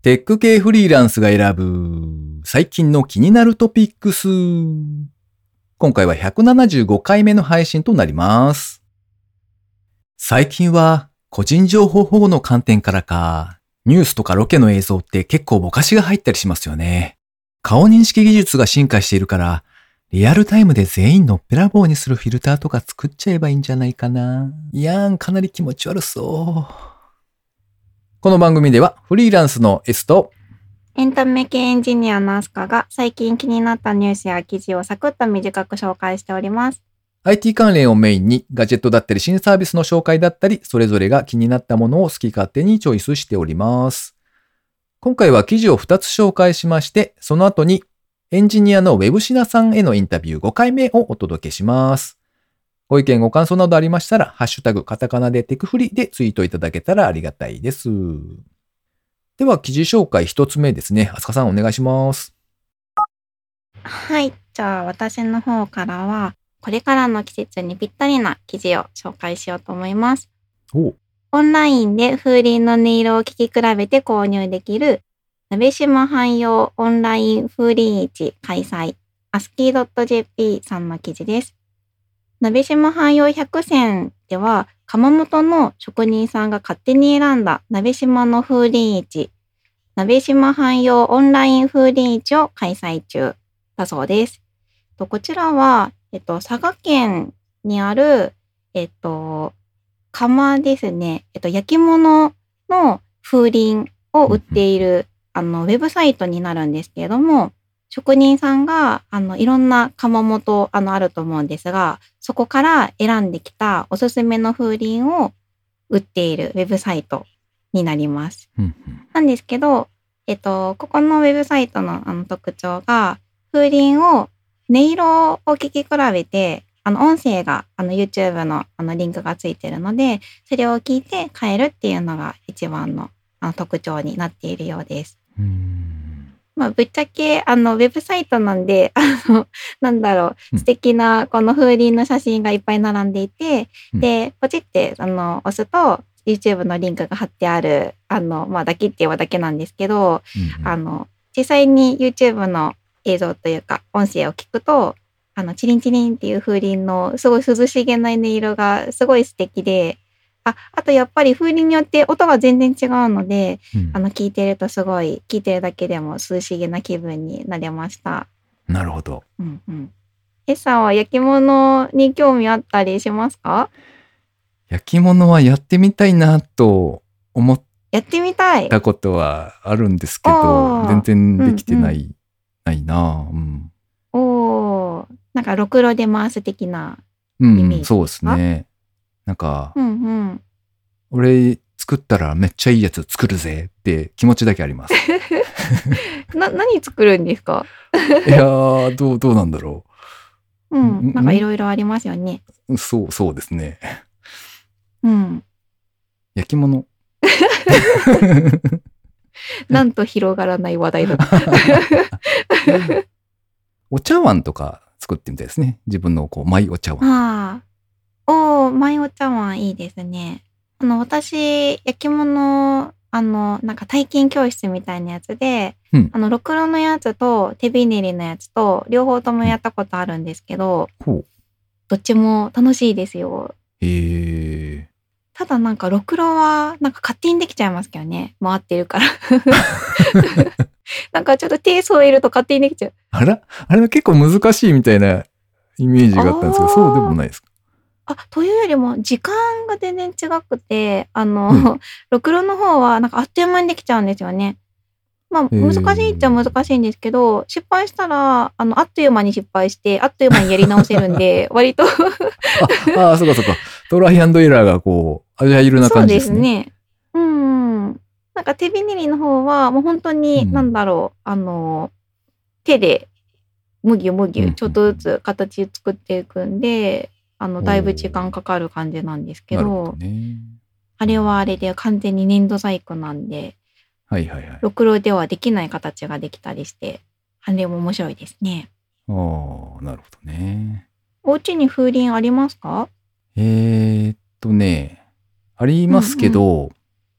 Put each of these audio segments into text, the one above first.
テック系フリーランスが選ぶ最近の気になるトピックス。今回は175回目の配信となります。最近は個人情報保護の観点からか、ニュースとかロケの映像って結構ぼかしが入ったりしますよね。顔認識技術が進化しているから、リアルタイムで全員のっぺらぼうにするフィルターとか作っちゃえばいいんじゃないかな。いやーん、かなり気持ち悪そう。この番組ではフリーランスの S とエンタメ系エンジニアのアスカが最近気になったニュースや記事をサクッと短く紹介しております。IT 関連をメインにガジェットだったり新サービスの紹介だったり、それぞれが気になったものを好き勝手にチョイスしております。今回は記事を2つ紹介しまして、その後にエンジニアのウェブシナさんへのインタビュー5回目をお届けします。ご意見ご感想などありましたら、ハッシュタグカタカナでテクフリでツイートいただけたらありがたいです。では記事紹介1つ目ですね。あすかさんお願いします。はい。じゃあ私の方からは、これからの季節にぴったりな記事を紹介しようと思います。おオンラインで風鈴の音色を聞き比べて購入できる、鍋島汎用オンライン風鈴市開催、アスキー .jp さんの記事です。鍋島汎用100選では、窯元の職人さんが勝手に選んだ鍋島の風鈴市、鍋島汎用オンライン風鈴市を開催中だそうです。こちらは、えっと、佐賀県にある、えっと、窯ですね、えっと、焼き物の風鈴を売っている、あの、ウェブサイトになるんですけれども、職人さんが、あの、いろんな窯元、あの、あると思うんですが、そこから選んできたおすすめの風鈴を売っているウェブサイトになります。うんうんなんですけど、えっと、ここのウェブサイトのあの特徴が、風鈴を音色を聞き比べて、あの音声があの YouTube のあのリンクがついてるので、それを聞いて変えるっていうのが一番のあの特徴になっているようです。うーんまあ、ぶっちゃけ、あの、ウェブサイトなんで、あの、なんだろう素敵なこの風鈴の写真がいっぱい並んでいて、うん。で、ポチって、あの、押すと、YouTube のリンクが貼ってある、あの、まあ、だけって言えばだけなんですけど、うんうん。あの、実際に YouTube の映像というか、音声を聞くと、あの、チリンチリンっていう風鈴のすごい涼しげな音色がすごい素敵で、あ、あとやっぱり風鈴によって音が全然違うので、うんあの、聞いてるとすごい、聞いてるだけでも涼しげな気分になれました。なるほど。うんうん。エさんは焼き物に興味あったりしますか？焼き物はやってみたいなと思っやってみたい。たことはあるんですけあど、ー全然できてない、ないなうん。おーなんか、ろくろで回す的な。うん、そうですね。なんか、うんうん。俺作ったらめっちゃいいやつ作るぜって気持ちだけあります。な、何作るんですか？いやー、どう、どうなんだろううんん。なんかいろいろありますよね。う。そう、そうですね。うん。焼き物。なんと広がらない話題だ。お茶碗とか作ってみたいですね。自分のこう、マイお茶碗。ああ。おー、マイお茶碗いいですね。あの、私、焼き物、あの、なんか体験教室みたいなやつで、うんあの、ろくろのやつと手びねりのやつと、両方ともやったことあるんですけど、ほう。どっちも楽しいですよ。へえ。ただなんか、ろくろは、なんか勝手にできちゃいますけどね。回ってるから。なんかちょっと手添えると勝手にできちゃう。あら？あれは結構難しいみたいなイメージがあったんですけど、そうでもないですか？あ、というよりも、時間が全然違くて、あうの、ろくろの方は、なんかあっという間にできちゃうんですよね。まあ、ー難しいっちゃ難しいんですけど、失敗したら、あの、あっという間に失敗して、あっという間にやり直せるんで、割と、ああー、そうかそうか。トライアンドエラーがこう、アジャイルなそうで感じですすね。ね。うん。なんか手びねりの方は、もう本当に、うんなんだろう、あの、手で、むぎゅむぎうんゅ、ちょっとずつ形作っていくんで、あの、だいぶ時間かかる感じなんですけどど、ね。あれはあれで完全に粘土細工なんで、はいはいはい。ろくろではできない形ができたりして、あれも面白いですね。ああ、なるほどね。お家に風鈴ありますか？えー、っとね、ありますけど、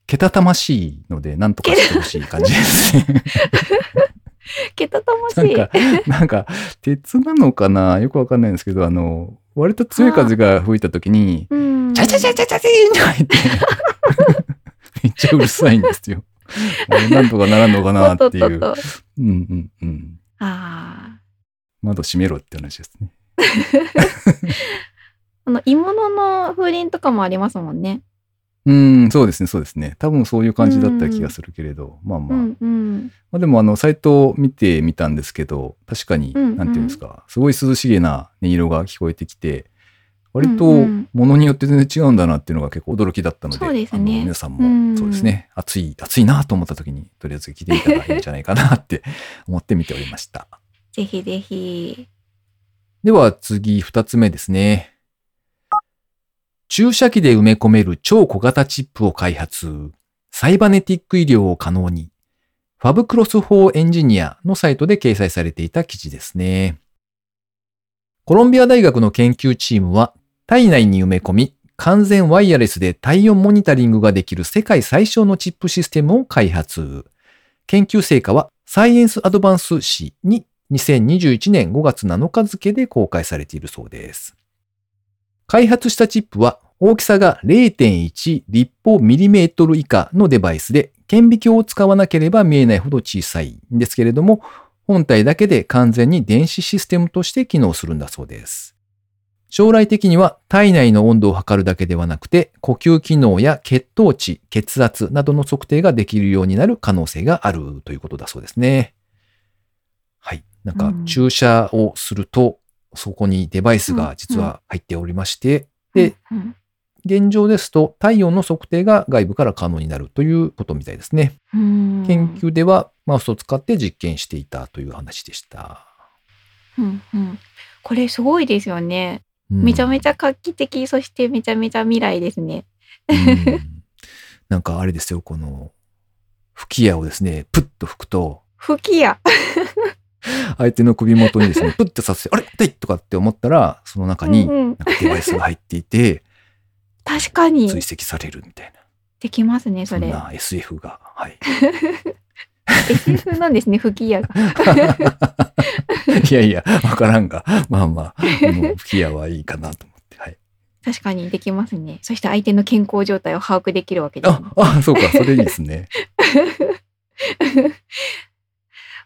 けたたましいので、なんとかしてほしい感じですね。けたたましい。なんか、なんか、鉄なのかな？よくわかんないんですけど、あの、割と強い風が吹いた時に、うん。チャチャチャチャチャチーンとか言って、めっちゃうるさいんですよ。なんとかならんのかなっていう。窓閉めろって話ですね。あ。あの、鋳物の風鈴とかもありますもんね。うん、そうですね、そうですね。多分そういう感じだった気がするけれど、まあまあ。うんうん。まあでもあの、サイトを見てみたんですけど、確かに、うんうんなんていうんですか、すごい涼しげな音色が聞こえてきて、割とうんうん物によって全然違うんだなっていうのが結構驚きだったので、そうですねあの皆さんうんもそうですね、暑い、暑いなと思った時に、とりあえず聞いてみたらいいんじゃないかなって思って見ておりました。ぜひぜひ。では次、二つ目ですね。注射器で埋め込める超小型チップを開発。サイバネティック医療を可能に。ファブクロス4エンジニアのサイトで掲載されていた記事ですね。コロンビア大学の研究チームは体内に埋め込み、完全ワイヤレスで体温モニタリングができる世界最小のチップシステムを開発。研究成果はサイエンスアドバンス誌に2021年5月7日付で公開されているそうです。開発したチップは大きさが0.1立方ミリメートル以下のデバイスで顕微鏡を使わなければ見えないほど小さいんですけれども、本体だけで完全に電子システムとして機能するんだそうです。将来的には体内の温度を測るだけではなくて、呼吸機能や血糖値、血圧などの測定ができるようになる可能性があるということだそうですね。はい。なんかうん注射をすると、そこにデバイスが実は入っておりまして、で、うん現状ですと体温の測定が外部から可能になるということみたいですね。うん研究ではマウスを使って実験していたという話でした。うんうんこれすごいですよね。うんめちゃめちゃ画期的、そしてめちゃめちゃ未来ですね。うん なんかあれですよ、この吹き矢をですね、プッと吹くと、吹き矢。相手の首元にですね、プッとさせて、あれ？痛いとかって思ったら、その中になんかデバイスが入っていて、確かに追跡されるみたいな。できますね、それ。そんな SF が。はい。SF なんですね、吹き矢が。いやいや、わからんが、まあまあ、もう吹き矢はいいかなと思って。はい。確かにできますね。そして相手の健康状態を把握できるわけです、ねあ。、あ、そうか、それいいですね。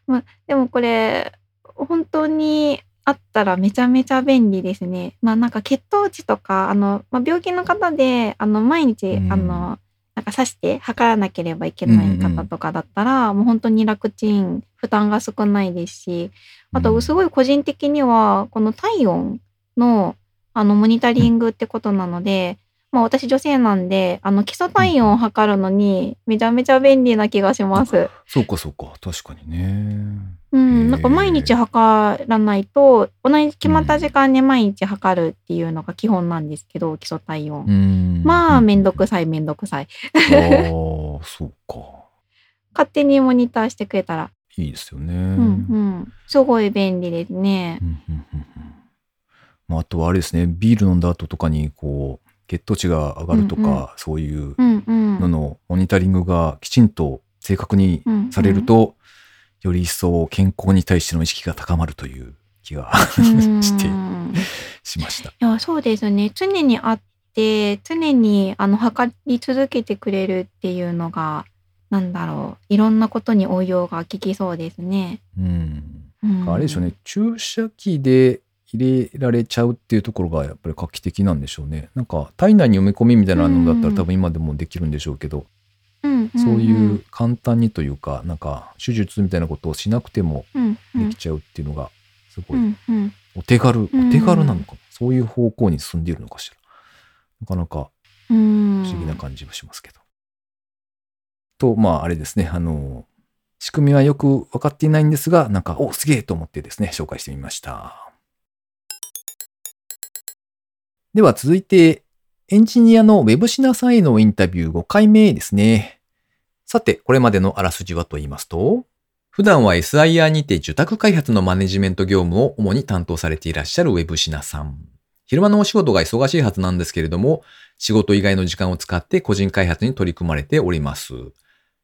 まあ、でもこれ、本当にあったらめちゃめちゃ便利ですね。まあなんか血糖値とか、あの、まあ、病気の方で、あの、毎日、うん。あの、なんか刺して測らなければいけない方とかだったら、もう本当に楽ちん、負担が少ないですし、あと、すごい個人的には、この体温の、あの、モニタリングってことなので、まあ私女性なんで、あの、基礎体温を測るのに、めちゃめちゃ便利な気がします。そうか、そうか、確かにね。へうん、ーなんか毎日測らないと、同じ決まった時間で毎日測るっていうのが基本なんですけど、基礎体温。うん。まあ、めんどくくさいめんどくさい。ああ、そうか。勝手にモニターしてくれたら、いいですよね。うんうん、すごい便利ですね。うんうんうんうんまあ、あとはあれですね、ビール飲んだ後とかに、こう、血糖値が上がるとか、うんうんそういううんうん。ののモニタリングがきちんと正確にうんうんされると、より一層健康に対しての意識が高まるという気がうん してしました。いや、そうですね。常にあって、常にあの測り続けてくれるっていうのが、なんだろう。いろんなことに応用が効きそうですね。うん。うん、あれでしょうね、注射器で入れられちゃうっていうところがやっぱり画期的なんでしょうね。なんか体内に埋め込みみたいなのだったうんら多分今でもできるんでしょうけど、うん。うん、そういう簡単にというか、なんか手術みたいなことをしなくてもできちゃうっていうのが、すごい。お手軽、うんお手軽なのかな。そういう方向に進んでいるのかしら。なかなかうん。不思議な感じもしますけど。と、まああれですね、あの、仕組みはよく分かっていないんですが、なんか、お、すげえと思ってですね、紹介してみました。では続いて、エンジニアのウェブシナさんへのインタビュー5回目ですね。さて、これまでのあらすじはと言いますと、普段は SIR にて受託開発のマネジメント業務を主に担当されていらっしゃるウェブシナさん。昼間のお仕事が忙しいはずなんですけれども、仕事以外の時間を使って個人開発に取り組まれております。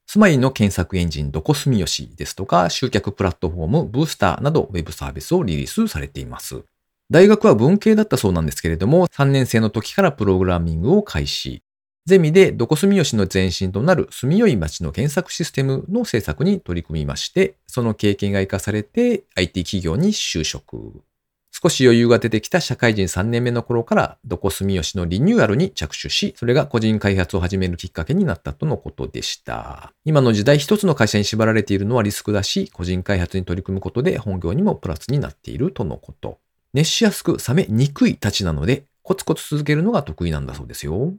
スマイルの検索エンジンどこすみよしですとか、集客プラットフォームブースターなどウェブサービスをリリースされています。大学は文系だったそうなんですけれども、3年生の時からプログラミングを開始。ゼミでどこ住吉の前身となる住よい町の検索システムの制作に取り組みまして、その経験が活かされて IT 企業に就職。少し余裕が出てきた社会人3年目の頃から、どこ住吉のリニューアルに着手し、それが個人開発を始めるきっかけになったとのことでした。今の時代一つの会社に縛られているのはリスクだし、個人開発に取り組むことで本業にもプラスになっているとのこと。熱しやすく冷めにくいたちなので、コツコツ続けるのが得意なんだそうですよ。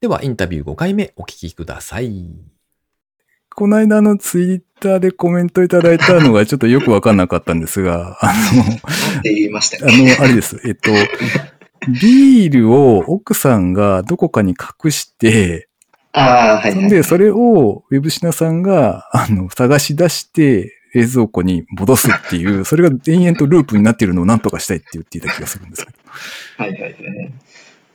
では、インタビュー5回目お聞きください。この間のツイッターでコメントいただいたのがちょっとよくわかんなかったんですが、あって言いましたの、あね。の、あれです。えっと、ビールを奥さんがどこかに隠して、ああ、はい、はい。そんで、それをウェブシナさんが、あの、探し出して、冷蔵庫に戻すっていう、それが延々とループになっているのを何とかしたいって言っていた気がするんですけど。はいはいはい。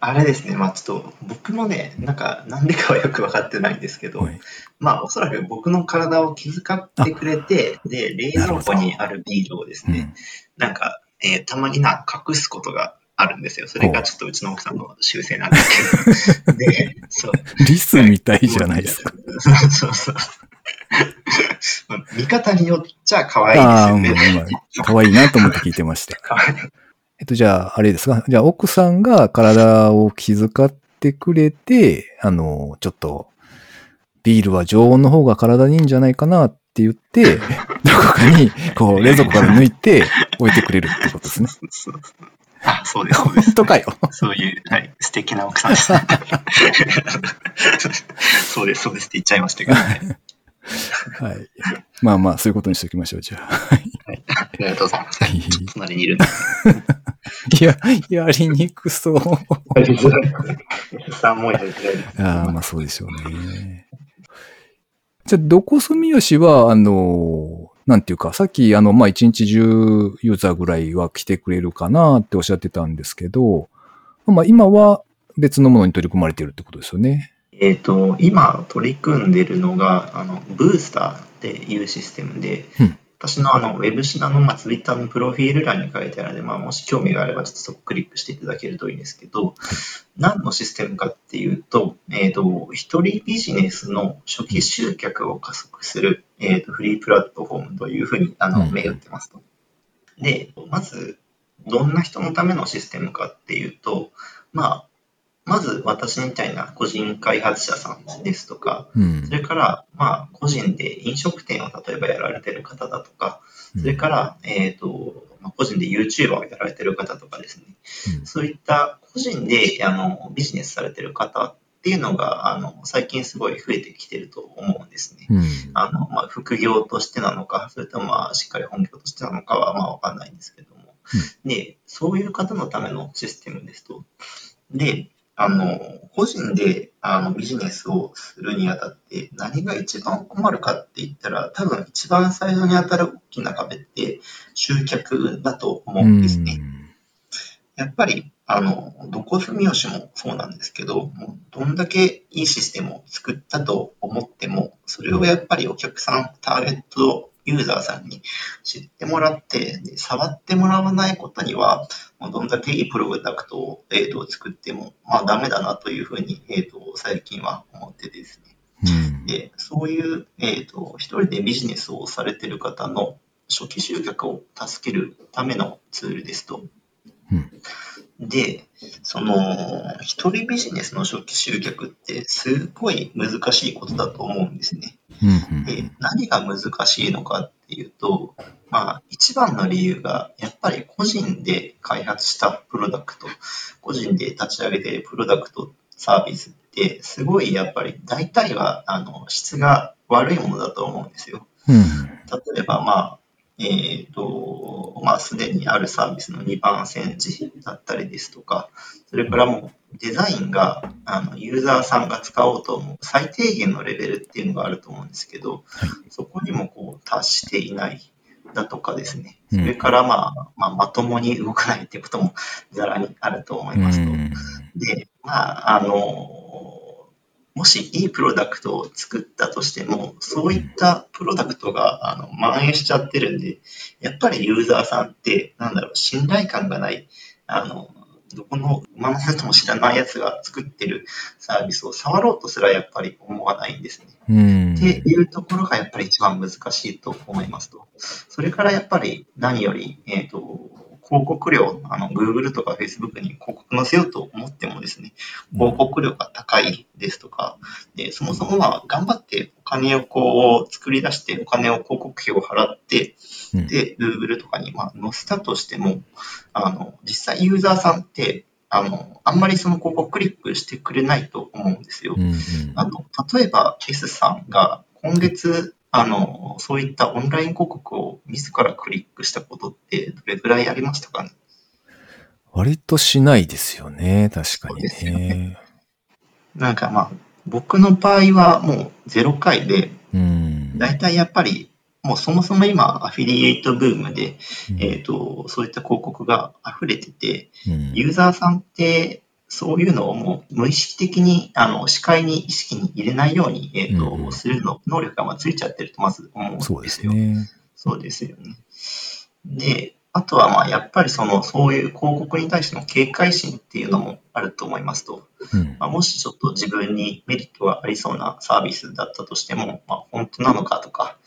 あれですね、まあちょっと僕もね、なんかなんでかはよく分かってないんですけど、はいまあおそらく僕の体を気遣ってくれて、で、冷蔵庫にあるビールをですね、うん。なんか、えーたまにな、隠すことがあるんですよ。それがちょっとうちの奥さんの習性なんですけど。で、そう。リスみたいじゃないですか。そうそうそう。まあ見方によっちゃ可愛いですよね。今、可愛いなと思って聞いてました。えっと、じゃあ、あれですか？じゃあ、奥さんが体を気遣ってくれて、あの、ちょっと、ビールは常温の方が体にいいんじゃないかなって言って、どこかに、こう、冷蔵庫から抜いて置いてくれるってことですね。あ、そうです、そうです。本当かよ。そういう、はい、素敵な奥さんです。そうです、そうですって言っちゃいましたけどね。はい。まあまあ、そういうことにしておきましょう、じゃあ。ありがとうございます。はい隣にいる。いや、やりにくそう。さんもやりづらいです。ああ、まあそうでしょうね。じゃあ、どこ住吉は、あの、なんていうか、さっき、あの、まあ、一日中ユーザーぐらいは来てくれるかなっておっしゃってたんですけど、まあ、今は別のものに取り組まれてるってことですよね。えっと、今取り組んでるのが、あの、ブースターっていうシステムで、うん。私のあの、ウェブシナの、まあ、ツイッターのプロフィール欄に書いてあるので、まあ、もし興味があれば、ちょっとそこクリックしていただけるといいんですけど、何のシステムかっていうと、えっ、と、一人ビジネスの初期集客を加速する、えっ、と、フリープラットフォームというふうに、あの、うん。銘打ってますと。で、まず、どんな人のためのシステムかっていうと、まあ、まず私みたいな個人開発者さんですとか、うんそ。れから、まあ、個人で飲食店を例えばやられてる方だとか、それから、えっ、と、まあ、個人で YouTuber をやられてる方とかですね、うんそういった個人であのビジネスされてる方っていうのが、あの、最近すごい増えてきてると思うんですね。うん。あの、まあ、副業としてなのか、それともまあ、しっかり本業としてなのかは、まあ、わかんないんですけども。で、そういう方のためのシステムですと。で、あの、個人であのビジネスをするにあたって何が一番困るかって言ったら、多分一番最初に当たる大きな壁って集客だと思うんですね。やっぱり、あの、どこ住吉もそうなんですけど、もうどんだけいいシステムを作ったと思っても、それをやっぱりお客さん、ターゲットユーザーさんに知ってもらって、で触ってもらわないことには、もうどんだけいいプロダクトを、えーと作っても、まあダメだなというふうに、えーと最近は思っててですね。うん。で、そういう、えっ、と、一人でビジネスをされてる方の初期集客を助けるためのツールですと。うんで、その、一人ビジネスの初期集客ってすごい難しいことだと思うんですね。うん。で、何が難しいのかっていうと、まあ、一番の理由が、やっぱり個人で開発したプロダクト、個人で立ち上げているプロダクト、サービスって、すごいやっぱり大体は、あの、質が悪いものだと思うんですよ。うん。例えば、まあ、えっ、と、まあ、すでにあるサービスの2番煎じだったりですとか、それからもうデザインが、あの、ユーザーさんが使おうと思う最低限のレベルっていうのがあると思うんですけど、はいそこにもこう達していないだとかですね、うん。それからまあ、まあ、まともに動かないっていうこともざらにあると思いますと。で、まあ、あの、もしいいプロダクトを作ったとしても、そういったプロダクトがあの蔓延しちゃってるんで、やっぱりユーザーさんって、なんだろう、信頼感がない、あの、どこの馬のとも知らないやつが作ってるサービスを触ろうとすらやっぱり思わないんですね。うん。っていうところがやっぱり一番難しいと思いますと。それからやっぱり何より、えっ、と、広告料、あの、Google とか Facebook に広告載せようと思ってもですね、広告料が高いですとか、で、そもそもまあ、頑張ってお金をこう、作り出して、お金を広告費を払って、うんで、Google とかにまあ載せたとしても、あの、実際ユーザーさんって、あの、あんまりその広告クリックしてくれないと思うんですよう。んうんあの、例えば S さんが今月、あの、そういったオンライン広告を自らクリックしたことってどれぐらいありましたかね？割としないですよね。確かにそうですよね。なんかまあ、僕の場合はもう0回で、うん。だいたいやっぱり、もうそもそも今、アフィリエイトブームで、うんえっ、と、そういった広告が溢れてて、うんユーザーさんって、そういうのをもう無意識的に、あの、視界に意識に入れないように、えっ、と、うんするの、能力がまあついちゃってるとまず思うんですよ。そうですね。そうですよね。で、あとはまあやっぱりそのそういう広告に対しての警戒心っていうのもあると思いますと、うんまあ、もしちょっと自分にメリットがありそうなサービスだったとしても、まあ、本当なのかとか、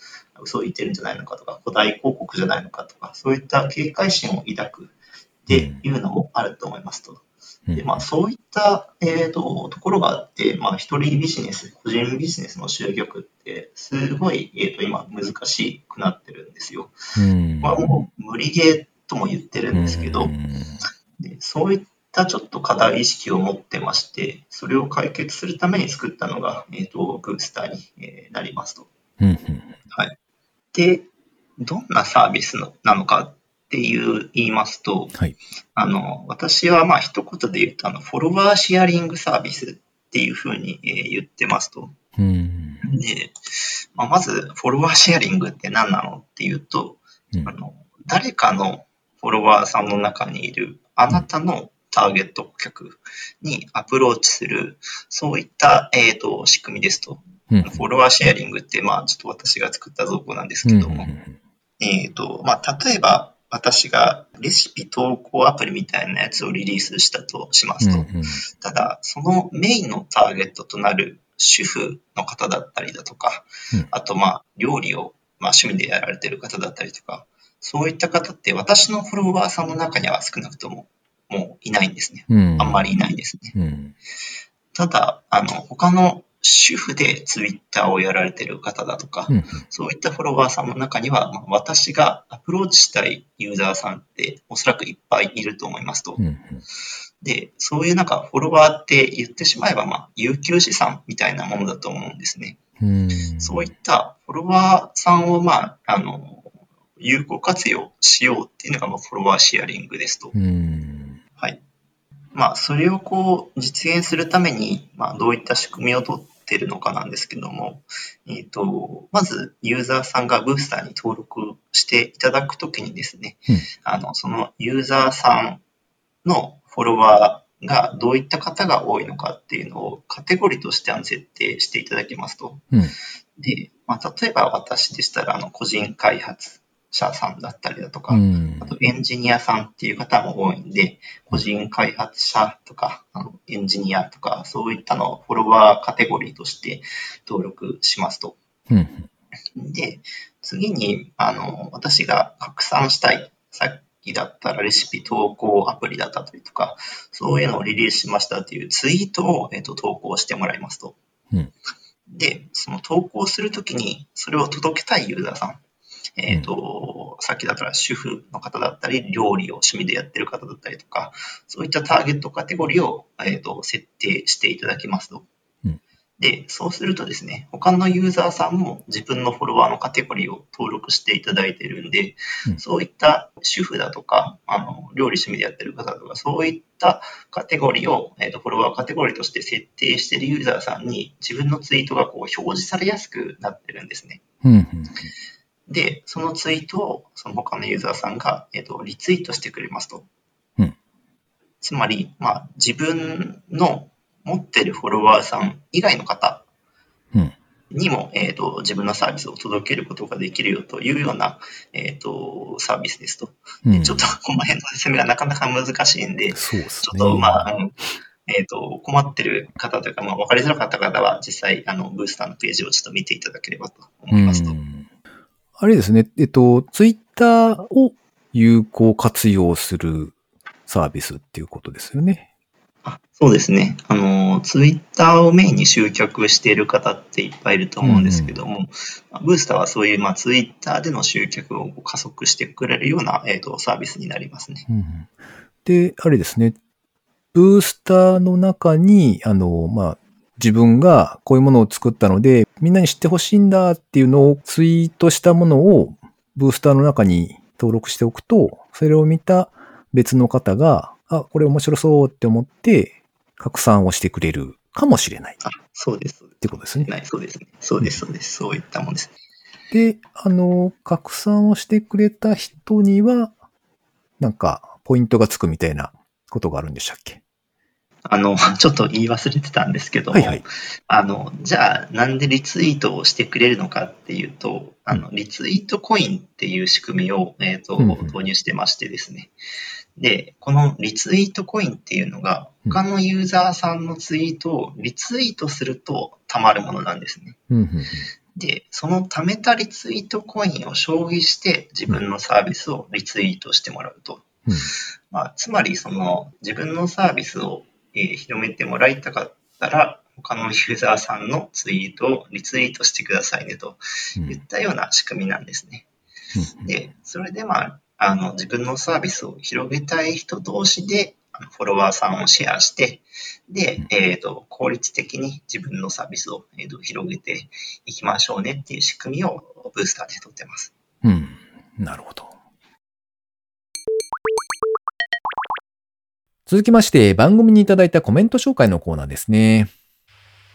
嘘を言ってるんじゃないのかとか、古代広告じゃないのかとか、そういった警戒心を抱くっていうのもあると思いますと。でまあ、そういった、えー、とところがあって、まあ、一人ビジネス、個人ビジネスの集客って、すごい、えー、と今難しくなってるんですよ。うん。まあ、もう無理ゲーとも言ってるんですけど、うん。でそういったちょっと課題意識を持ってまして、それを解決するために作ったのが、えー、とブースターにえーなりますと。うんうん。で、どんなサービスのなのかっていう言いますと、はい。あの私はまあ一言で言うとあの、フォロワーシェアリングサービスっていうふうに、えー言ってますと。うんで、まあ、まず、フォロワーシェアリングって何なのっていうと、うんあの誰かのフォロワーさんの中にいるあなたのターゲット顧客にアプローチする、そういった、えー、と仕組みですと。うんフォロワーシェアリングって、まあ、ちょっと私が作った造語なんですけども、えーとまあ、例えば、私がレシピ投稿アプリみたいなやつをリリースしたとしますと、ただ、そのメインのターゲットとなる主婦の方だったりだとか、うん。あと、まあ、料理を、まあ、趣味でやられてる方だったりとか、そういった方って私のフォロワーさんの中には少なくとももういないんですね。あんまりいないんですね。うん。ただ、あの、他の主婦でツイッターをやられてる方だとか、うんそういったフォロワーさんの中には、まあ私がアプローチしたいユーザーさんっておそらくいっぱいいると思いますと。うんで、そういうなんかフォロワーって言ってしまえば、まあ、有給資産みたいなものだと思うんですね。うんそういったフォロワーさんを、まあ、あの、有効活用しようっていうのが、まあ、フォロワーシェアリングですと。うんはい。まあ、それをこう、実現するために、まあ、どういった仕組みを取ってるのかなんですけども、えっ、と、まず、ユーザーさんがブースターに登録していただくときにですね、うんあの、そのユーザーさんのフォロワーがどういった方が多いのかっていうのをカテゴリーとして設定していただけますと。うんで、まあ、例えば私でしたら、あの、個人開発者さんだったりだとか、うんあとエンジニアさんっていう方も多いんで、個人開発者とか、あのエンジニアとか、そういったのをフォロワーカテゴリーとして登録しますと。うんで、次に、あの、私が拡散したい、さっきだったらレシピ投稿アプリだったりとか、そういうのをリリースしましたっていうツイートを、えっと投稿してもらいますと。うんで、その投稿するときに、それを届けたいユーザーさん、えっ、と、さっきだったら主婦の方だったり、料理を趣味でやってる方だったりとか、そういったターゲットカテゴリーを、えー、と設定していただきますと。うんで、そうするとですね、他のユーザーさんも自分のフォロワーのカテゴリーを登録していただいているんで、うんそういった主婦だとか、あの料理趣味でやってる方とか、そういったカテゴリーを、えー、とフォロワーカテゴリーとして設定しているユーザーさんに自分のツイートがこう表示されやすくなってるんですね。うんで、そのツイートをその他のユーザーさんが、えー、とリツイートしてくれますと。うんつまり、まあ、自分の持ってるフォロワーさん以外の方うんにも、えっ、と、自分のサービスを届けることができるよというような、えっ、と、サービスですと。うんちょっとこの辺の説明がなかなか難しいんで、そうですね。ちょっと、まあ、うんえっ、と、困ってる方というか、まあ、分かりづらかった方は、実際、あの、ブースターのページをちょっと見ていただければと思いますと。うんあれですね。えっと、ツイッターを有効活用するサービスっていうことですよね。あそうですね。あの、ツイッターをメインに集客している方っていっぱいいると思うんですけども、まあブースターはそういう、まあ、ツイッターでの集客を加速してくれるような、えっ、と、サービスになりますね。うんで、あれですね。ブースターの中に、あの、まあ、自分がこういうものを作ったので、みんなに知ってほしいんだっていうのをツイートしたものをブースターの中に登録しておくと、それを見た別の方が、あ、これ面白そうって思って拡散をしてくれるかもしれないっあ、そうです。そうでてことですねす。。はい、そうですね。そうです、そうです。そういったもんです。で、あの、拡散をしてくれた人には、なんか、ポイントがつくみたいなことがあるんでしたっけ？あの、ちょっと言い忘れてたんですけども、はいはい。あの、じゃあ、なんでリツイートをしてくれるのかっていうと、あの、リツイートコインっていう仕組みを、えっ、と、うんうん導入してましてですね。で、このリツイートコインっていうのが、うん他のユーザーさんのツイートをリツイートすると貯まるものなんですね。で、その貯めたリツイートコインを消費して自分のサービスをリツイートしてもらうと。うんまあ、つまり、その自分のサービスを、えー広めてもらいたかったら、他のユーザーさんのツイートをリツイートしてくださいねとうんいったような仕組みなんですね。うんで、それでまあ、あの自分のサービスを広げたい人同士でフォロワーさんをシェアして、で、えっ、と、効率的に自分のサービスを、えーと広げていきましょうねっていう仕組みをブースターで取ってます。うん。なるほど。続きまして、番組にいただいたコメント紹介のコーナーですね。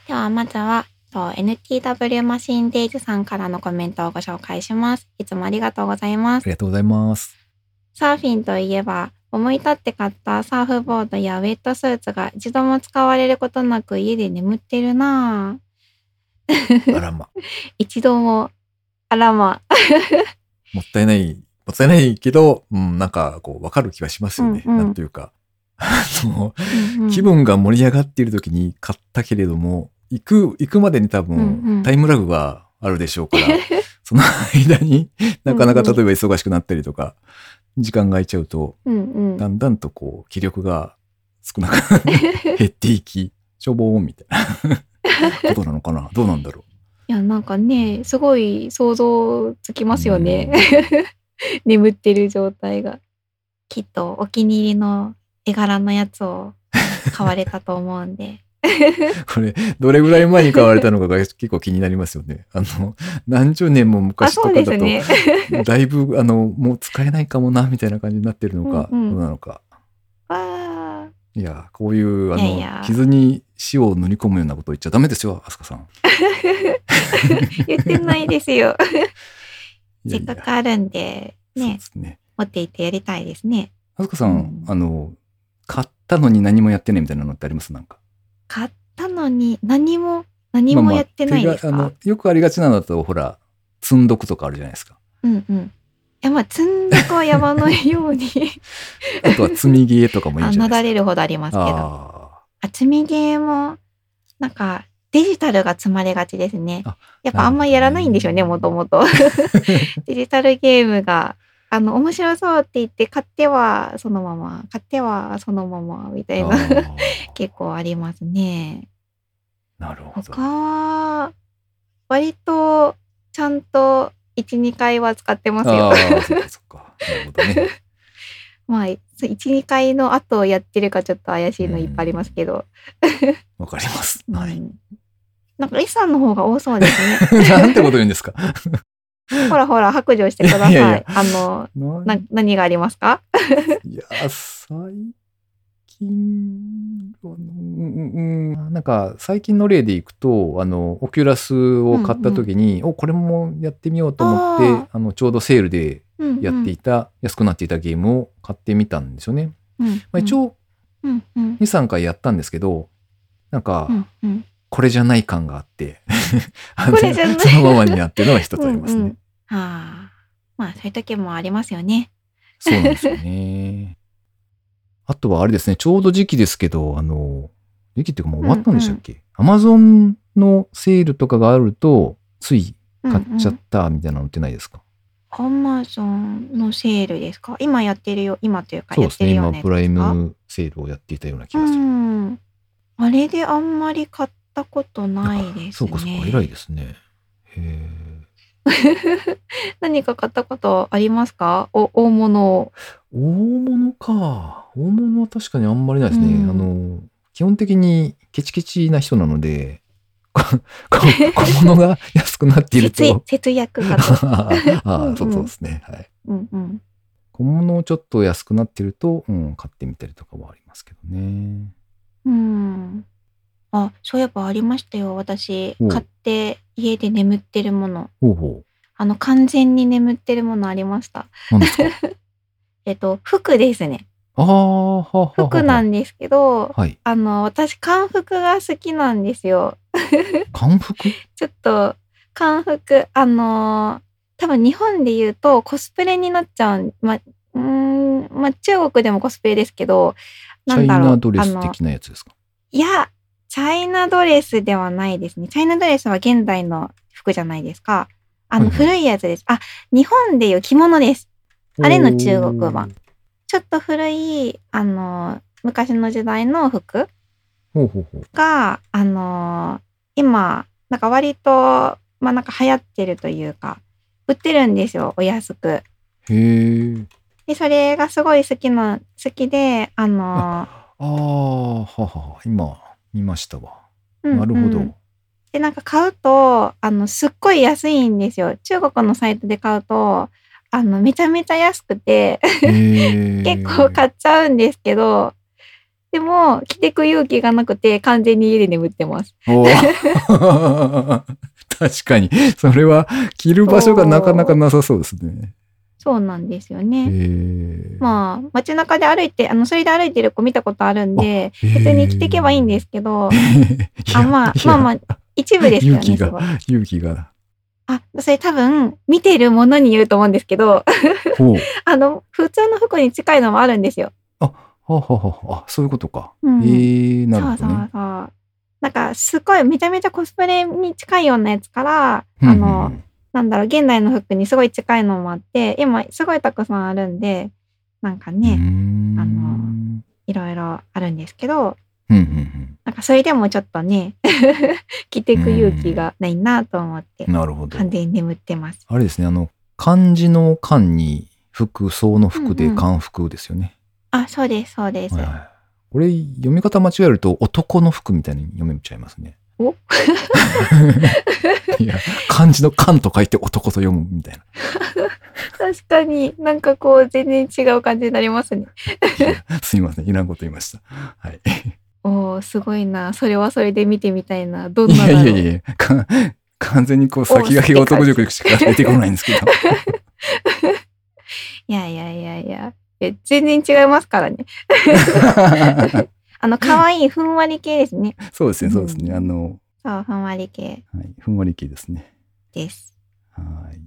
ではまずは、と NTW マシンデイズさんからのコメントをご紹介します。いつもありがとうございますあ。りがとうございます。サーフィンといえば、思い立って買ったサーフボードやウェットスーツが一度も使われることなく家で眠ってるなぁ。あらま。一度も、あらま。もったいない、もったいないけど、うん、なんか、こう、わかる気がしますよね。うんうんなんというか。あの、うんうん。気分が盛り上がっている時に買ったけれども、行く、行くまでに多分、うんうん。タイムラグがあるでしょうから、その間になかなか例えば忙しくなったりとか、時間が空いちゃうと、うんうん。だんだんとこう、気力が少なく減っていき、しょぼーんみたいなことなのかな？どうなんだろいや、なんかね、すごい想像つきますよね。眠ってる状態が。きっとお気に入りの絵柄のやつを買われたと思うんで。う。これ、どれぐらい前に買われたのかが 結構気になりますよね。あの、何十年もあ、昔とかだと、ね。だいぶ、あの、もう使えないかもな、みたいな感じになってるのか、うんうんどうなのか。わいや、こういう、あの、いやいや傷に塩を塗り込むようなことを言っちゃダメですよ、アスカさん。ー言ってないですよ。せっかくあるんで、ねね。持っていってやりたいですね。アスカさん、うんあの、買ったのに何もやってないみたいなのってあります？なんか。買ったのに何も、何もやってないですか、まあまああのよくありがちなのだと、ほら、積んどくとかあるじゃないですか。うんうん。いや、まあ、積んどくはやばないように。あとは積みゲーとかもいいんあ、じゃないですか。なだれるほどありますけど。ああ積みゲーも、なんか、デジタルが積まれがちですねあ。やっぱあんまやらないんでしょうね、もともと。デジタルゲームが、あの、面白そうって言って、買ってはそのまま、買ってはそのまま、みたーいな。結構ありますね。なるほど。他は、割と、ちゃんと、1、2回は使ってますよあ。あ、そっか。なるほどね。まあ、1、2回の後やってるかちょっと怪しいのいっぱいありますけど。わかります。はい。うんなんか、リさんの方が多そうですね。なんてこと言うんですか ほらほら、白状してください。いやいや。あの、なな、何がありますか？いや、最近は、うんうんうん、なんか、最近の例でいくと、あの、オキュラスを買った時に、お、これもやってみようと思って、ああの、ちょうどセールでうんうん。やっていた、安くなっていたゲームを買ってみたんですよね。うんまあ、一応、うんうん。2、3回やったんですけど、なんかう、んうんこれじゃない感があって、これじゃないそのままにやってるのが一つありますね。うんうんああ。まあそういう時もありますよね。そうなんですよね。あとはあれですね、ちょうど時期ですけど、あの、時期っていうかもう終わったんでしたっけ、アマゾンのセールとかがあると、つい買っちゃったみたいなのってないですか、アマゾンのセールですか？今やってるよ、今というかそうですね、やってるよう今プライなやつですか？ムセールをやっていたような気うがする。ん。あれであんまり買ったことないですね。そうかそうか、偉いですね。へ 何か買ったことありますか？お大物大物か。大物は確かにあんまりないですね。うんあの、基本的にケチケチな人なので、小物が安くなっている節と。節約家と。ああ、そうそうですね。はい。うんうん。小物をちょっと安くなってると、うん、買ってみたりとかはありますけどね。うん。あ、そういえばありましたよ。私お、買って家で眠ってるもの。ほうほあの、完全に眠ってるものありました。う。何ですか？えっと、服ですね。ああ、ははは。服なんですけど、はい。あの、私、漢服が好きなんですよ。漢服？ちょっと、漢服、あのー多分日本で言うとコスプレになっちゃう。ま、うーん、まあ、中国でもコスプレですけど、チャイなんだろう。ナドレスあの的なやつですか？いや、チャイナドレスではないですね。チャイナドレスは現代の服じゃないですか。あの、古いやつです。あ、日本でいう着物です。あれの中国版。ちょっと古い、あの、昔の時代の服。が、あの、今、なんか割と、まあなんか流行ってるというか、売ってるんですよ、お安く。へえ。で、それがすごい好きな、好きで、あの、ああ、はは、今、見ましたわ。うんなるほど。うんで、なんか買うと、あの、すっごい安いんですよ。中国のサイトで買うと、あの、めちゃめちゃ安くて。結構買っちゃうんですけど、でも、着てく勇気がなくて、完全に家で眠ってます。確かに。それは、着る場所がなかなかなさそうですね。そうなんですよへね。え。まあ、街中で歩いて、あの、それで歩いてる子見たことあるんで、普普通に着ていけばいいんですけど、あ、まあ、まあまあ、一部ですよね。勇気が勇気が。あ、それ多分、見てるものによると思うんですけど。あの、普通の服に近いのもあるんですよ。ははははあ、そういうことか。うんへえ、なるほそうそうどね。そう。なんか、すごい、めちゃめちゃコスプレに近いようなやつから、うんあの、なんだろう、現代の服にすごい近いのもあって、今、すごいたくさんあるんで、なんかうね、んあのいろいろあるんですけど、うんうんうんなんかそれでもちょっとね、着ていく勇気がないなと思って、なるほど。完全に眠ってます。あれですね、あの、漢字の漢に服装の服でうんうん漢服ですよね。あ、そうです、そうです。はいはい。これ、読み方間違えると男の服みたいに読めちゃいますね。お？いや、漢字の漢と書いて男と読むみたいな。確かになんかこう全然違う感じになりますね。すいません、いらんこと言いました。はい。おー、すごいな。それはそれで見てみたいな。どんいなだろう。やいやいやか完全にこう先駆けが男塾しか出てこないんですけど。いやいやいやいや。え全然違いますからね。あの、可愛いふんわり系ですね。そうですね、そうですね。あの、そう、ふんわり系はい、ふんわり系ですね。です。はい。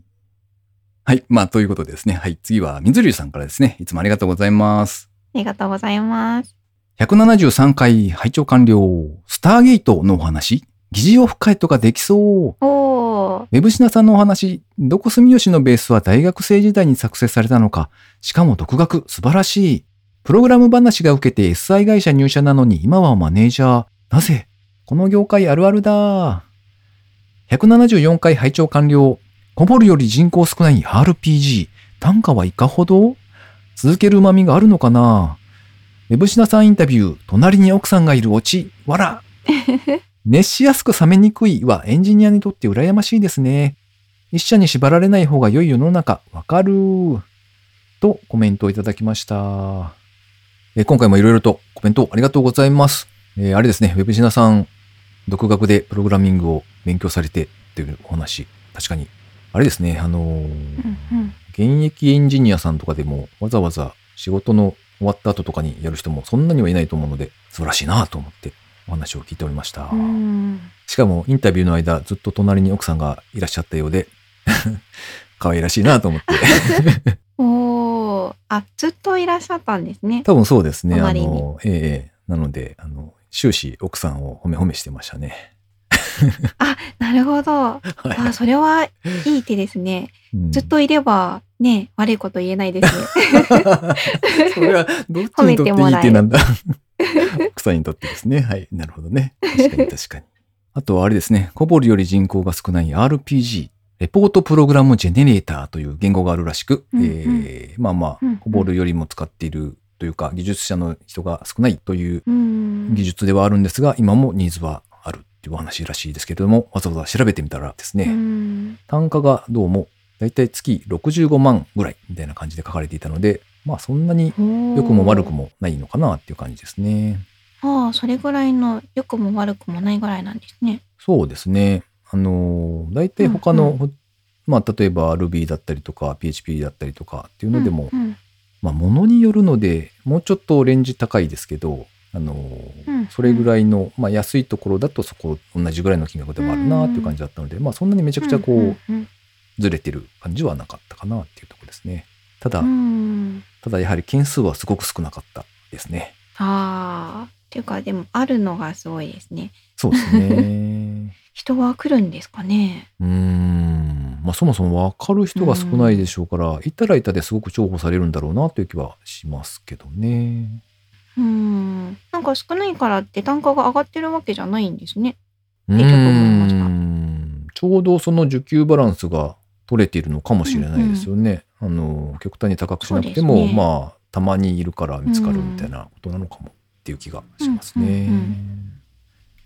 はい。まあ、ということでですね。はい。次は、水流さんからですね。いつもありがとうございます。ありがとうございます。173回拝聴完了。スターゲートのお話疑似オフ会とかできそう。おー、ウェブシナさんのお話、どこ住吉のベースは大学生時代に作成されたのか、しかも独学、素晴らしい。プログラム話が受けて SI 会社入社なのに今はマネージャー。なぜ？この業界あるあるだ。174回拝聴完了。こぼるより人口少ない RPG。単価はいかほど？続ける旨味があるのかな？ウェブシナさんインタビュー、隣に奥さんがいるオチ、わら。熱しやすく冷めにくいはエンジニアにとって羨ましいですね。一社に縛られない方が良い世の中、わかる。とコメントをいただきました。えー今回もいろいろとコメントありがとうございます。えーあれですね、ウェブシナさん、独学でプログラミングを勉強されてっていうお話。確かに、あれですね、あのーうんうん。現役エンジニアさんとかでもわざわざ仕事の終わった後とかにやる人もそんなにはいないと思うので、素晴らしいなと思ってお話を聞いておりました。うん。しかもインタビューの間ずっと隣に奥さんがいらっしゃったようで、可愛らしいなと思って。おー。あ、ずっといらっしゃったんですね。多分そうですね。あの、ええええなので、あの、終始奥さんを褒め褒めしてましたね。なるほど。はあ、それはいい手ですね。うんずっといれば、ね、悪いこと言えないですね。それはどっちにとっていい手なんだ？奥さんにとってですね。はい。なるほどね。確かに確かに。あとはあれですね。コボルより人口が少ない RPG、レポートプログラムジェネレーターという言語があるらしく、うんうんえーまあまあコボルよりも使っているというか、技術者の人が少ないといううん。技術ではあるんですが、今もニーズはあるっていうお話らしいですけれども、わざわざ調べてみたらですね、うん単価がどうもだいたい月65万ぐらいみたいな感じで書かれていたので、まあそんなに良くも悪く。もないのかなっていう感じですね。ああ、それぐらいの良くも悪くもないぐらいなんですね。そうですね。あの、だいたい他の、うんまあ例えば Ruby だったりとか PHP だったりとかっていうのでも、うんうんまあ物によるので、もうちょっとレンジ高いですけど、あの、うんそれぐらいの、まあ安いところだとそこ同じぐらいの金額でもあるなっていう感じだったので、まあそんなにめちゃくちゃこう、うんうんずれてる感じはなかったかなっていうところですね。ただ、うんただやはり件数はすごく少なかったですね。ああ。っていうか、でも、あるのがすごいですね。そうですね。人は来るんですかね。うーん。まあそもそも分かる人が少ないでしょうから、いたらいたですごく重宝されるんだろうなという気はしますけどね。うん。なんか少ないからって単価が上がってるわけじゃないんですね。ういいと思いましたーんちょうどその需給バランスが取れているのかもしれないですよね。あの、極端に高くしなくても、ねまあ、たまにいるから見つかるみたいなことなのかもっていう気がしますね。うんうんうん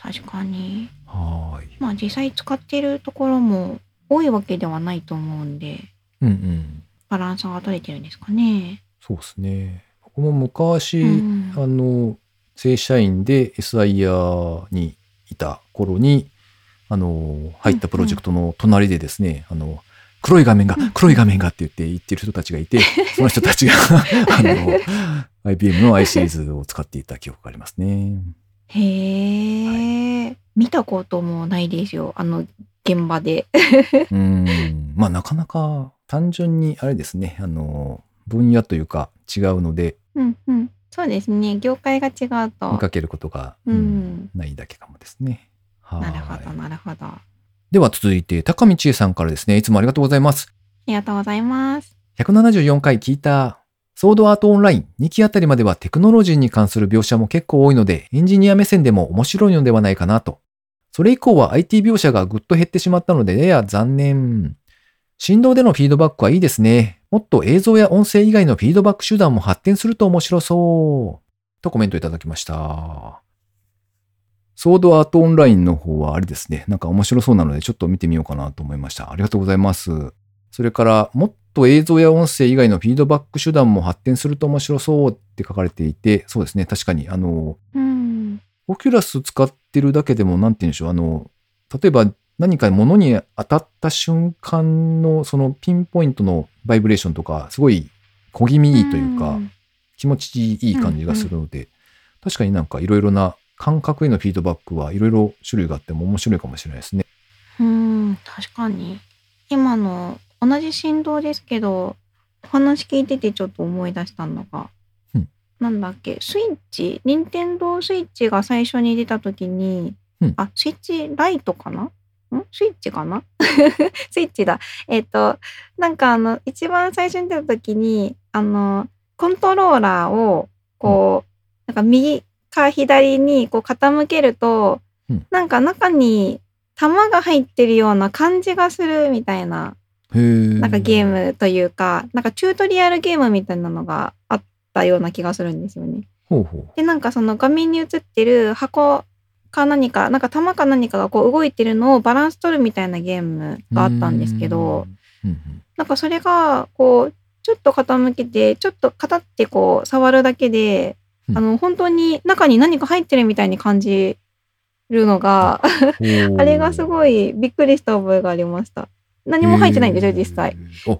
確かに。はーい。まあ実際使っているところも多いわけではないと思うんで、うんうん。バランスが取れてるんですかね。そうですね。僕も昔、うんあの、正社員で SIR にいた頃に、あの、入ったプロジェクトの隣でですね、あの、黒い画面が、黒い画面がって言って言ってる人たちがいて、その人たちが、あの、IBM の i シリーズを使っていた記憶がありますね。へえ、見たこともないですよ。あの現場で。うん。まあ、なかなか単純に、あれですね、あの、分野というか違うので、うんうん。そうですね。業界が違うと見。かけることが、ううんん。ないだけかもですね。はいなるほど、なるほど。あでは続いて、高見千恵さんからですね、いつもありがとうございます。りがとうございます。174回聞いた。ソードアートオンライン2期あたりまではテクノロジーに関する描写も結構多いので、エンジニア目線でも面白いのではないかなと。それ以降は IT 描写がぐっと減ってしまったので、やや残念。振動でのフィードバックはいいですね。もっと映像や音声以外のフィードバック手段も発展すると面白そう。とコメントいただきました。ソードアートオンラインの方はあれですね。なんか面白そうなのでちょっと見てみようかなと思いました。ありがとうございます。それから、もっと映像や音声以外のフィードバック手段も発展すると面白そうって書かれていて、そうですね。確かに、あの、うん。オキュラス使ってるだけでも、なんて言うんでしょう。あの、例えば何か物に当たった瞬間のそのピンポイントのバイブレーションとか、すごい小気味いいというか、ん気持ちいい感じがするので、確かになんかいろいろな感覚へのフィードバックはいろいろ種類があっても面白いかもしれないですね。うん、確かに。今の同じ振動ですけど、お話聞いててちょっと思い出したのが、うん。なんだっけ、スイッチ、任天堂スイッチが最初に出た時に、うん。あ、スイッチライトかな？ん？スイッチかな？スイッチだ。えっ、と、なんかあの、一番最初に出た時に、あの、コントローラーを、こう、なんか右か左にこう傾けると、うんなんか中に弾が入ってるような感じがするみたいな、なんかゲームというか、なんかチュートリアルゲームみたいなのがあったような気がするんですよね。ほうほう。で、なんかその画面に映ってる箱か何か、なんか弾か何かがこう動いてるのをバランス取るみたいなゲームがあったんですけど、うんうんなんかそれがこう、ちょっと傾けて、ちょっとカタってこう触るだけで、うんあの本当に中に何か入ってるみたいに感じるのが、あれがすごいびっくりした覚えがありました。何も入ってないんですよ、実際。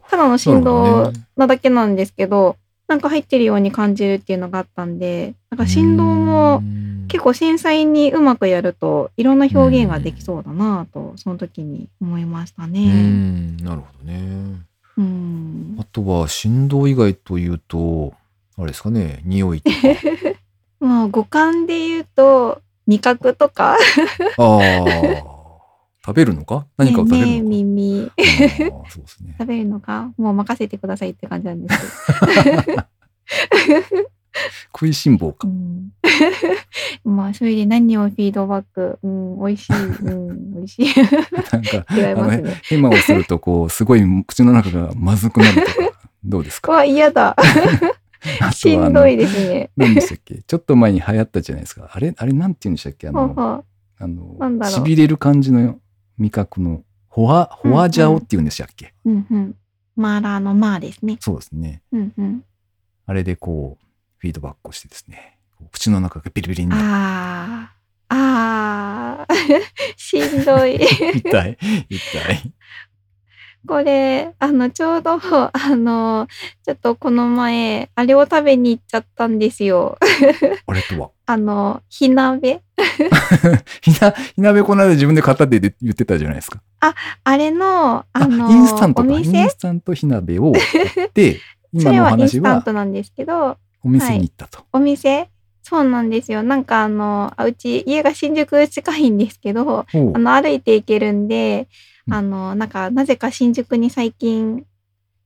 ただの振動なだけなんですけど、なんか入ってるように感じるっていうのがあったんで、なんか振動も結構繊細にうまくやるといろんな表現ができそうだなと、その時に思いましたうね。ん、なるほどね。うん。あとは振動以外というと、あれですかね、匂いとか。まあ五感で言うと味覚とか、ああ、食べるのか？何かを食べねるのか？耳あーそうですね。食べるのか？もう任せてくださいって感じなんですけど。食いしん坊かう。ん まあそれで何をフィードバック、うん、美味しい、うん、美味しい。なんか、違いますね。ヘマをすると、こう、すごい口の中がまずくなるとか、どうですか？わ、嫌だ。あしんどいですね。何でしたっけ？ちょっと前に流行ったじゃないですか。あれあれなんて言うんでしたっけ？あの、あのれる感じの味覚の、ホワ、ホワジャオって言うんでしたっけ、うんうん。マーラーのマーですね。そうですね。うんうん。あれでこう、フィードバックをしてですね、口の中がビリビリになる。ああ、ああ、しんどい。痛い、痛い。これ、あの、ちょうど、あの、ちょっとこの前、あれを食べに行っちゃったんですよ。あれとは？あの、火鍋 ひな、ひなべこの間自分で買ったって言ってたじゃないですか。あれの、あの、インスタントか。インスタント火鍋を買って、そ今のお話れはインスタンはトなんですけど、お店に行ったと。お店？そうなんですよ。なんかあの、あうち、家が新宿近いんですけど、あの、歩いて行けるんで、うんあの、なんか、なぜか新宿に最近、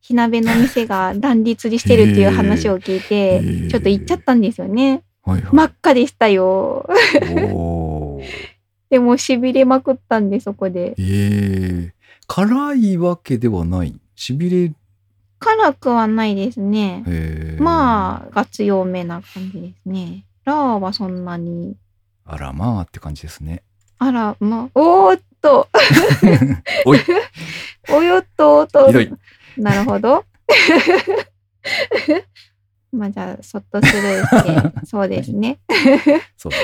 火鍋の店が乱立してるっていう話を聞いへて、ーちょっと行っちゃったんですよね。はいはい。真っ赤でしたよ。おー でも、痺れまくったんで、そこで。ええ辛いわけではない？しびれ、辛くはないですね。えー、まあ、が強めな感じですね。ラーはそんなに。あらまあって感じですね。あら、まあ、おーっと、おい、およっとと。なるほど。まあじゃあ、そっとスルーして、そうですね。そうで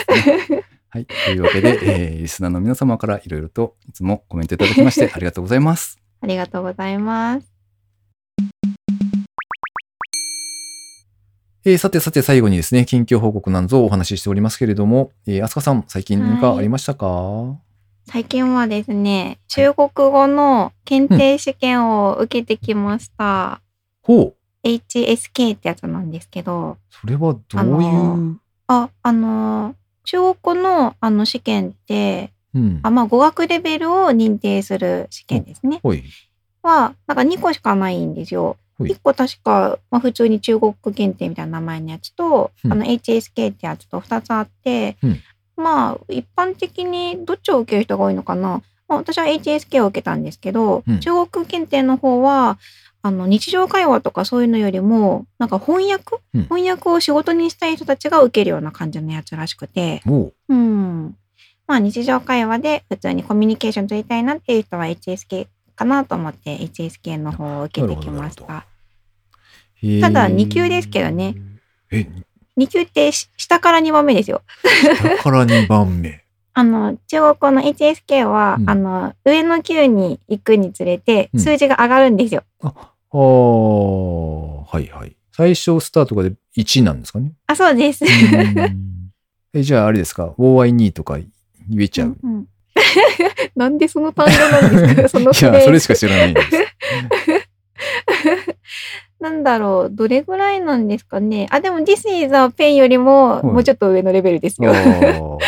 すね。はい。というわけで、えー、リスナーの皆様からいろいろといつもコメントいただきましてありがとうございます。ありがとうございます。えー、さてさて最後にですね、近況報告なんぞをお話ししておりますけれども、えー、あすかさん、最近何かありましたか、最近はですね、中国語の検定試験を受けてきました。ほう。HSK ってやつなんですけど、それはどあういう、のあ、あのー、中国語のあの試験って、うん。あまあ、語学レベルを認定する試験ですね。は、なんか2個しかないんですよ。ほい1個確か、まあ、普通に中国検定みたいな名前のやつと、うんあの HSK ってやつと2つあって、うんまあ一般的にどっちを受ける人が多いのかな、まあ、私は HSK を受けたんですけど、うん。中国検定の方はあの日常会話とかそういうのよりもなんか翻訳、うん。翻訳を仕事にしたい人たちが受けるような感じのやつらしくて、もう。ん。まあ日常会話で普通にコミュニケーション取りたいなっていう人は HSK かなと思って HSK の方を受けてきました。ただ二級ですけどね。え、2級ってし下から2番目ですよ。だから2番目。あの、中国語の HSK は、うんあの、上の級に行くにつれてうん数字が上がるんですよ。あ、あーはいはい。最初スタートがで1なんですかね。あ、そうです。え、じゃああれですか ?OI2 とか言えちゃう？うんうん なんでその単語なんですか？そのいや、それしか知らないんです。なんだろう、どれぐらいなんですかね。あ、でも This is a pen よりもいもうちょっと上のレベルですよ。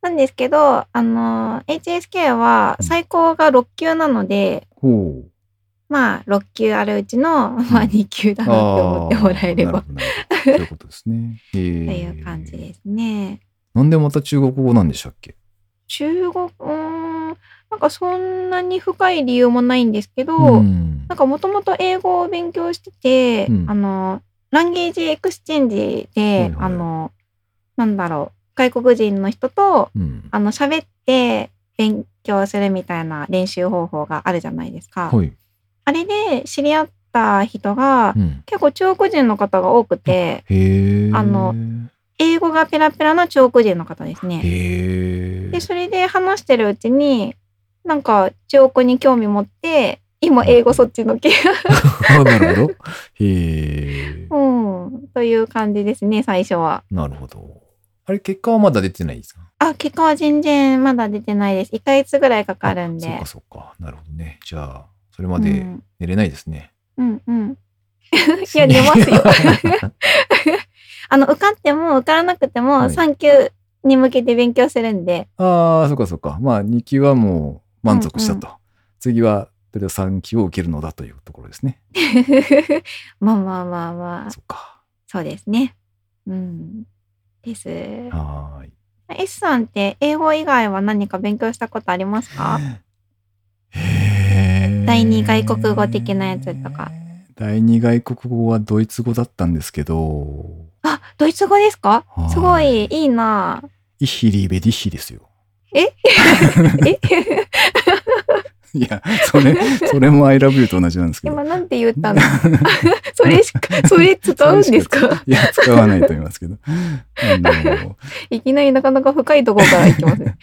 なんですけど、あの、HSK は最高が6級なので、ほう。まあ、6級あるうちの、まあ、2級だなって思ってもらえれば、あーなるほどなるほどそういうことですね。とという感じですね。なんでまた中国語なんでしたっけ？中国、うーん、なんかそんなに深い理由もないんですけど、うんなんかもともと英語を勉強してて、うんあの、 language exchange で、はいはいあの、なんだろう、外国人の人と、うん。あの、喋って勉強するみたいな練習方法があるじゃないですか。はい。あれで知り合った人が、うん。結構中国人の方が多くて。あの英語がペラペラな中国人の方ですね。で、それで話してるうちに、なんか中国に興味持って、今英語そっちのけ。あなるほど。へえ。うん。という感じですね、最初は。なるほど。あれ、結果はまだ出てないですか？あ、結果は全然まだ出てないです。1ヶ月ぐらいかかるんであそうか。そうか。なるほどね。じゃあ、それまでうん、寝れないですね。うんうん。いや、寝ますよ。あの、受かっても受からなくても、はい3級に向けて勉強するんで、ああ、そうかそうか。まあ、2級はもう満足したと。次は、とりあえず3級を受けるのだというところですね。まあまあまあまあ、そっか。そうですね。うん。です。はーい。S さんって英語以外は何か勉強したことありますか？第二外国語的なやつとか。第二外国語はドイツ語だったんですけど、あ、ドイツ語ですか？はいすごいいいなイヒリベディヒですよ。え？え？いや、それ、それも I love you と同じなんですけど。今なんて言ったの？それしか、それ使うんですか？いや、使わないと思いますけど。あの、いきなりなかなか深いところから行きますね。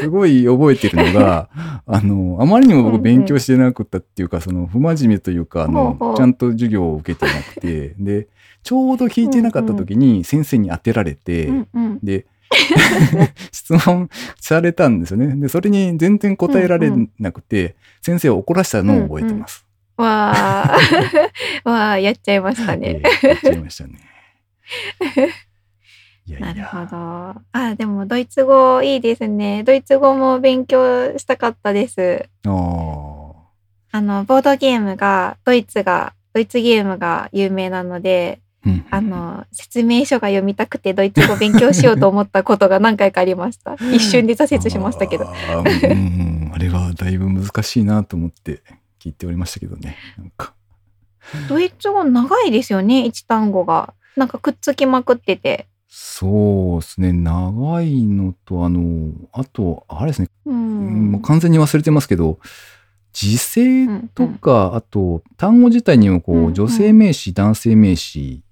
すごい覚えてるのが、あの、あまりにも僕勉強してなかったっていうか、その、不真面目というか、あのちゃんと授業を受けてなくて、で、ちょうど聞いてなかった時に先生に当てられて、うんうん。で、質問されたんですよね。で、それに全然答えられなくて、先生を怒らしたのを覚えてます。わあ、わあ、やっちゃいましたね。ええやっちゃいましたね。いやないるや。ほど。あ、でもドイツ語いいですね。ドイツ語も勉強したかったです。あーあの、ボードゲームが、ドイツが、ドイツゲームが有名なので、うんあの、説明書が読みたくてドイツ語勉強しようと思ったことが何回かありました。一瞬で挫折しましたけど。あーうん、あれはだいぶ難しいなと思って聞いておりましたけどね。ドイツ語長いですよね、一単語が。なんかくっつきまくってて。そうですね。長いのと、あの、あと、あれですね。うん。もう完全に忘れてますけど、時制うんとか、あと、単語自体にもこう、うんうん女性名詞、男性名詞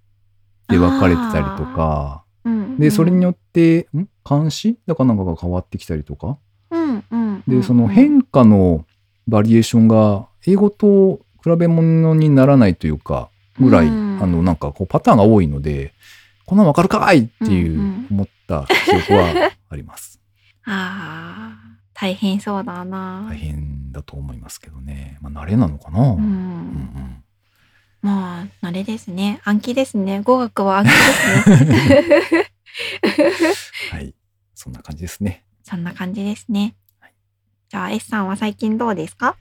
で分かれてたりとか、うんで、それによっって、ん？漢詞だかなんかが変わってきたりとか、て、うんうん、で、その変化のバリエーションが英語と比べ物にならないというか、ぐらい、うん。あの、なんかこうパターンが多いので、こんなのわかるかいっていううんうん。思った記憶はあります。ああ、大変そうだな。大変だと思いますけどね。まあ、慣れなのかな。ううんん。まあ、慣れですね。暗記ですね。語学は暗記ですね。はい。そんな感じですね。そんな感じですねはい。じゃあ、S さんは最近どうですか？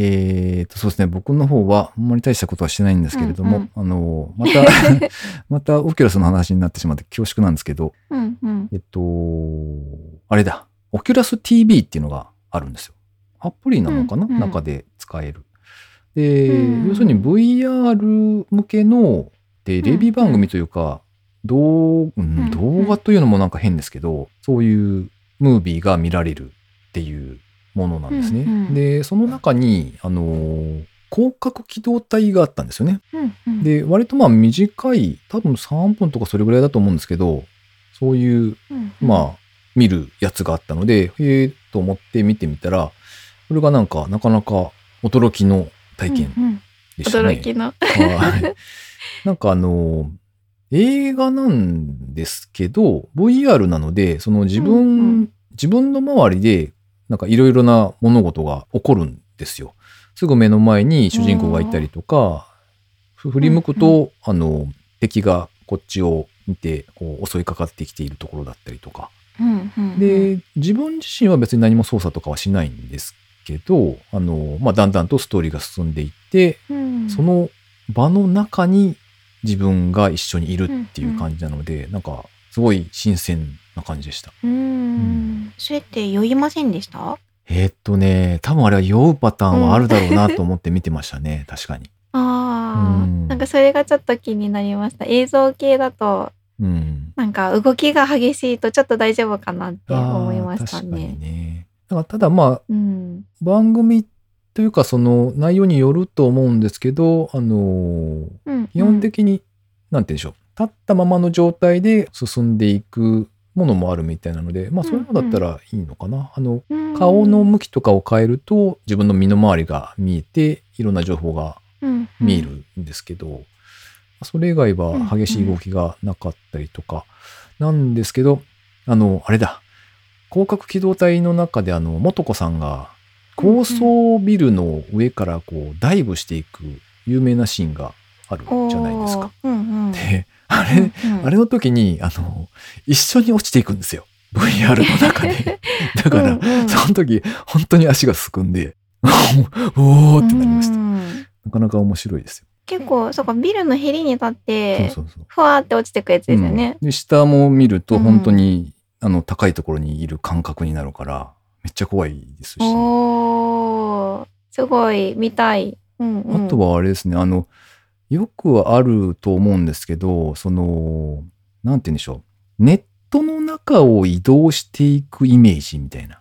えーと、そうですね。僕の方は、あんまり大したことはしてないんですけれども、うんあの、また、また、オキュラスの話になってしまって恐縮なんですけど、うんうん。えっと、あれだ。オキュラス TV っていうのがあるんですよ。アプリなのかな、うんうん中で使える。で、うん。要するに VR 向けのテレビ番組というか、動画というのもなんか変ですけど、そういうムービーが見られるっていうものなんですね。うんうん。で、その中に、あのー広角機動隊があったんですよね。うんうん、で、割とまあ短い、多分3分とかそれぐらいだと思うんですけど、そういううん、まあ、見るやつがあったので、へえと思って見てみたら、これがなんか、なかなか驚きの体験うんうんでしたね。驚きの。はい。なんかあの、映画なんですけど、VR なので、その自分、うんうん自分の周りで、なんかいろいろな物事が起こるんですよ。すぐ目の前に主人公がいたりとか、ふ振り向くと、あの、敵がこっちを見て、こう襲いかかってきているところだったりとか。うんうんうん、で、自分自身は別に何も操作とかはしないんですけど、あの、まあ、だんだんとストーリーが進んでいって、うん、その場の中に自分が一緒にいるっていう感じなので、なんか、すごい新鮮な感じでした。うーんうんそれって酔いませんでした？えーっとね、多分あれは酔うパターンはあるだろうなと思って見てましたね、確かに。ああ、うんなんかそれがちょっと気になりました。映像系だと、うん。なんか動きが激しいとちょっと大丈夫かなって思いましたあー確かにね。ね。だからただまあ、うん。番組というかその内容によると思うんですけど、あのうん、基本的に、なんて言うんでしょう。立ったままの状態で進んでいくものもあるみたいなので、まあそういうのだったらいいのかな。あの、うん顔の向きとかを変えると自分の身の回りが見えていろんな情報がうん見えるんですけど、それ以外は激しい動きがなかったりとかなんですけど、あの、あれだ。広角機動隊の中であの、元子さんが高層ビルの上からこうダイブしていく有名なシーンがあるじゃないですか。うんうん。で、あれ、うんうんあれの時に、あの、一緒に落ちていくんですよ。VR の中で。だから、うんうんその時、本当に足がすくんで、おーってなりました。うんなかなか面白いですよ。結構、そうか、ビルのへりに立って、そうそうそう。ふわーって落ちてくやつですよね。うんで、下も見るとうん本当に、あの、高いところにいる感覚になるから、めっちゃ怖いですし。おー、すごい、見たい。うんうん、あとはあれですね、あの、よくあると思うんですけど、その、なんて言うんでしょう。ネットの中を移動していくイメージみたいな。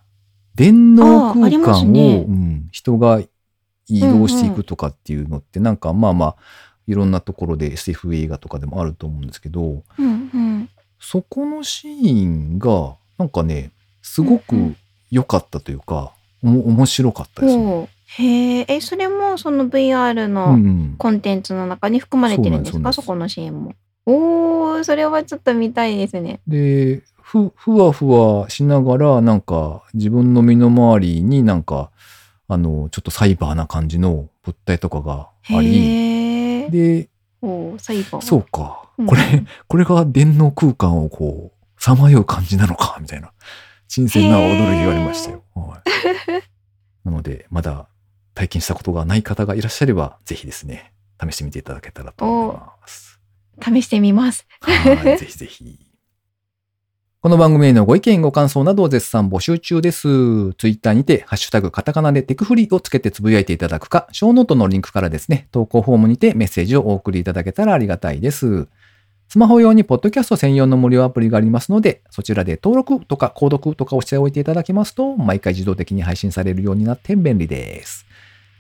電脳空間を、ねうん、人が移動していくとかっていうのって、なんかまあまあ、いろんなところで SF 映画とかでもあると思うんですけど、うんうん。そこのシーンが、なんかね、すごくうんうん良かったというか、おも面白かったですね。へえ、え、それもその VR うのんうんコンテンツの中に含まれてるんですそうなんですかそこのシーンも。おー、それはちょっと見たいですね。で、ふ、ふわふわしながら、なんか、自分の身の回りになんか、あの、ちょっとサイバーな感じの物体とかがあり、へえ。で、おー、サイバー。そうかうん、これ、これが電脳空間をこう、さまよう感じなのか、みたいな、新鮮な驚きがありましたよ。はい、なので、まだ体験したことがない方がいらっしゃれば、ぜひですね、試してみていただけたらと思います。試してみます。はい、ぜひぜひ。この番組へのご意見、ご感想などを絶賛募集中です。ツイッターにて、ハッシュタグカタカナでテクフリをつけてつぶやいていただくか、ショーノートのリンクからですね、投稿フォームにてメッセージをお送りいただけたらありがたいです。スマホ用にポッドキャスト専用の無料アプリがありますので、そちらで登録とか購読とかをしておいていただきますと、毎回自動的に配信されるようになって便利です。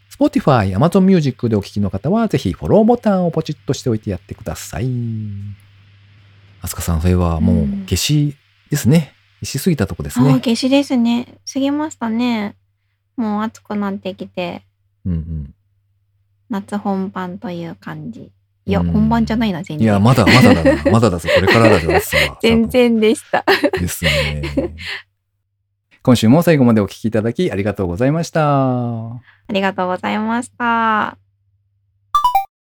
Spotify、Amazon Music でお聞きの方は、ぜひフォローボタンをポチッとしておいてやってください。あすかさん、それはもううん夏至ですね。しすぎたとこですね。夏至ですね。過ぎましたね。もう暑くなってきて、うんうん。夏本番という感じ。いや、うん本番じゃないな、全然。いや、まだまだだな。まだだぞ。これからだぞ、全然でした。ですね。今週も最後までお聞きいただきありがとうございました。ありがとうございました。